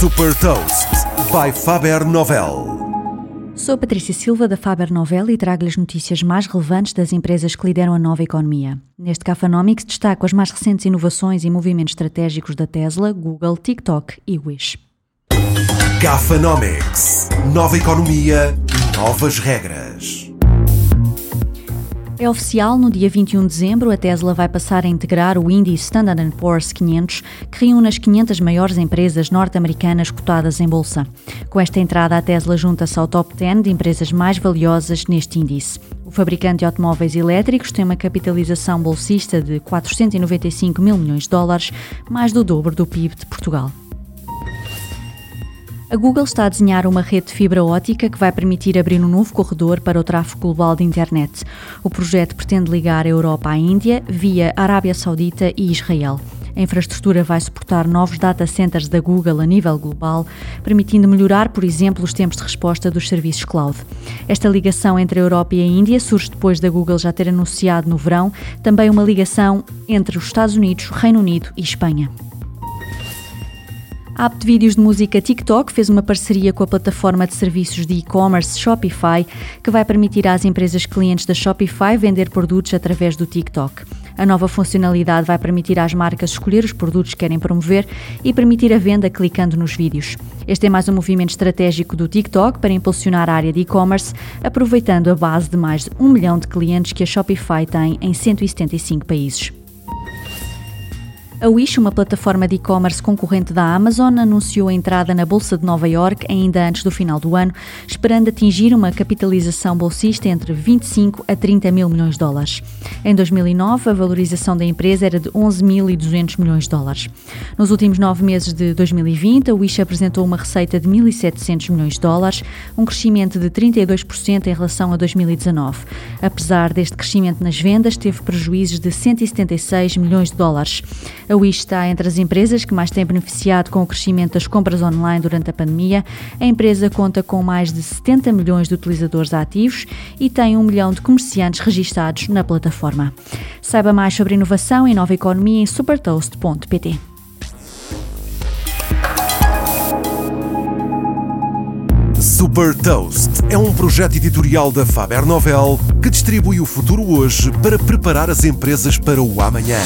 Super Toast by Faber Novel. Sou Patrícia Silva da Faber Novel e trago-lhe as notícias mais relevantes das empresas que lideram a nova economia. Neste Cafanomics destaco as mais recentes inovações e movimentos estratégicos da Tesla, Google, TikTok e Wish. Cafanomics. Nova economia, novas regras. É oficial, no dia 21 de dezembro, a Tesla vai passar a integrar o índice Standard Poor's 500, que reúne as 500 maiores empresas norte-americanas cotadas em bolsa. Com esta entrada, a Tesla junta-se ao top 10 de empresas mais valiosas neste índice. O fabricante de automóveis elétricos tem uma capitalização bolsista de 495 mil milhões de dólares, mais do dobro do PIB de Portugal. A Google está a desenhar uma rede de fibra ótica que vai permitir abrir um novo corredor para o tráfego global de internet. O projeto pretende ligar a Europa à Índia via Arábia Saudita e Israel. A infraestrutura vai suportar novos data centers da Google a nível global, permitindo melhorar, por exemplo, os tempos de resposta dos serviços cloud. Esta ligação entre a Europa e a Índia surge depois da Google já ter anunciado no verão também uma ligação entre os Estados Unidos, Reino Unido e Espanha. A app de vídeos de música TikTok fez uma parceria com a plataforma de serviços de e-commerce Shopify, que vai permitir às empresas clientes da Shopify vender produtos através do TikTok. A nova funcionalidade vai permitir às marcas escolher os produtos que querem promover e permitir a venda clicando nos vídeos. Este é mais um movimento estratégico do TikTok para impulsionar a área de e-commerce, aproveitando a base de mais de um milhão de clientes que a Shopify tem em 175 países. A Wish, uma plataforma de e-commerce concorrente da Amazon, anunciou a entrada na Bolsa de Nova York ainda antes do final do ano, esperando atingir uma capitalização bolsista entre 25 a 30 mil milhões de dólares. Em 2009, a valorização da empresa era de 11.200 milhões de dólares. Nos últimos nove meses de 2020, a Wish apresentou uma receita de 1.700 milhões de dólares, um crescimento de 32% em relação a 2019. Apesar deste crescimento nas vendas, teve prejuízos de 176 milhões de dólares. A Wish está entre as empresas que mais têm beneficiado com o crescimento das compras online durante a pandemia. A empresa conta com mais de 70 milhões de utilizadores ativos e tem um milhão de comerciantes registados na plataforma. Saiba mais sobre inovação e nova economia em supertoast.pt. Super Toast é um projeto editorial da Faber Novel que distribui o futuro hoje para preparar as empresas para o amanhã.